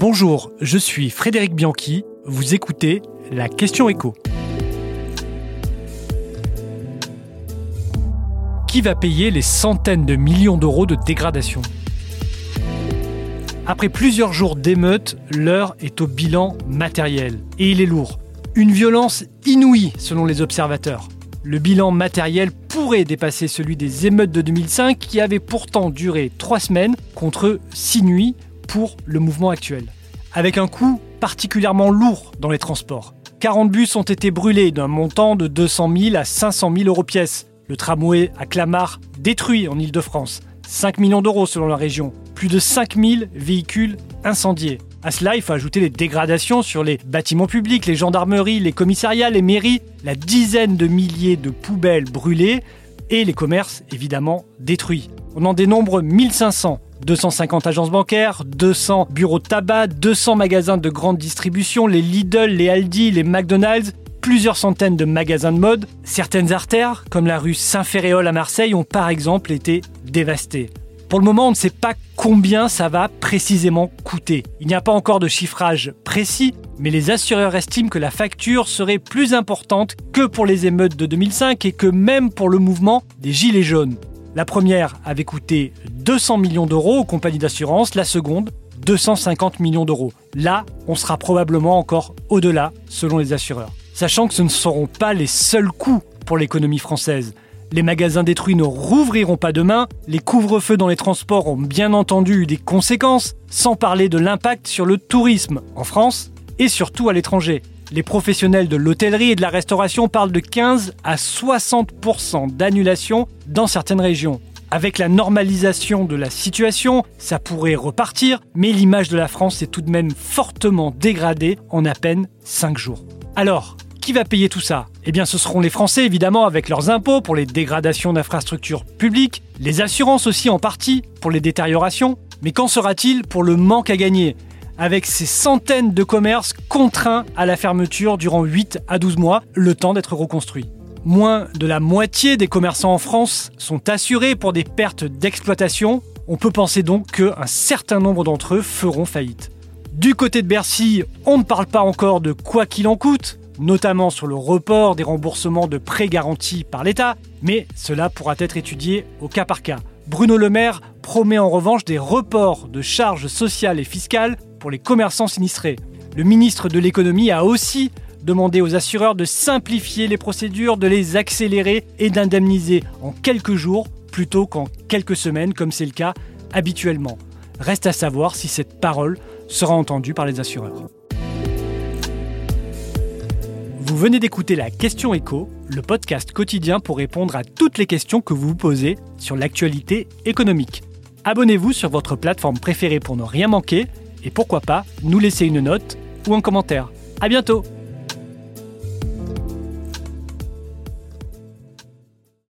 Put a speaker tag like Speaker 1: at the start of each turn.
Speaker 1: Bonjour, je suis Frédéric Bianchi. Vous écoutez la question écho. Qui va payer les centaines de millions d'euros de dégradation? Après plusieurs jours d'émeutes, l'heure est au bilan matériel. Et il est lourd. Une violence inouïe selon les observateurs. Le bilan matériel pourrait dépasser celui des émeutes de 2005 qui avaient pourtant duré trois semaines contre six nuits pour le mouvement actuel. Avec un coût particulièrement lourd dans les transports. 40 bus ont été brûlés d'un montant de 200 000 à 500 000 euros pièce. Le tramway à Clamart détruit en Ile-de-France. 5 millions d'euros selon la région. Plus de 5000 véhicules incendiés. À cela, il faut ajouter les dégradations sur les bâtiments publics, les gendarmeries, les commissariats, les mairies, la dizaine de milliers de poubelles brûlées et les commerces évidemment détruits. On en dénombre 1500 250 agences bancaires, 200 bureaux de tabac, 200 magasins de grande distribution, les Lidl, les Aldi, les McDonald's, plusieurs centaines de magasins de mode. Certaines artères, comme la rue Saint-Ferréol à Marseille, ont par exemple été dévastées. Pour le moment, on ne sait pas combien ça va précisément coûter. Il n'y a pas encore de chiffrage précis, mais les assureurs estiment que la facture serait plus importante que pour les émeutes de 2005 et que même pour le mouvement des Gilets jaunes. La première avait coûté 200 millions d'euros aux compagnies d'assurance, la seconde 250 millions d'euros. Là, on sera probablement encore au-delà selon les assureurs. Sachant que ce ne seront pas les seuls coûts pour l'économie française. Les magasins détruits ne rouvriront pas demain, les couvre-feux dans les transports ont bien entendu eu des conséquences, sans parler de l'impact sur le tourisme en France et surtout à l'étranger. Les professionnels de l'hôtellerie et de la restauration parlent de 15 à 60% d'annulation dans certaines régions. Avec la normalisation de la situation, ça pourrait repartir, mais l'image de la France est tout de même fortement dégradée en à peine 5 jours. Alors, qui va payer tout ça? Eh bien, ce seront les Français, évidemment, avec leurs impôts pour les dégradations d'infrastructures publiques, les assurances aussi en partie pour les détériorations. Mais qu'en sera-t-il pour le manque à gagner? Avec ces centaines de commerces contraints à la fermeture durant 8 à 12 mois, le temps d'être reconstruits. Moins de la moitié des commerçants en France sont assurés pour des pertes d'exploitation. On peut penser donc qu'un certain nombre d'entre eux feront faillite. Du côté de Bercy, on ne parle pas encore de quoi qu'il en coûte, notamment sur le report des remboursements de prêts garantis par l'État, mais cela pourra être étudié au cas par cas. Bruno Le Maire promet en revanche des reports de charges sociales et fiscales pour les commerçants sinistrés. Le ministre de l'économie a aussi demandé aux assureurs de simplifier les procédures, de les accélérer et d'indemniser en quelques jours plutôt qu'en quelques semaines comme c'est le cas habituellement. Reste à savoir si cette parole sera entendue par les assureurs. Vous venez d'écouter la Question Écho, le podcast quotidien pour répondre à toutes les questions que vous vous posez sur l'actualité économique. Abonnez-vous sur votre plateforme préférée pour ne rien manquer et pourquoi pas nous laisser une note ou un commentaire. À bientôt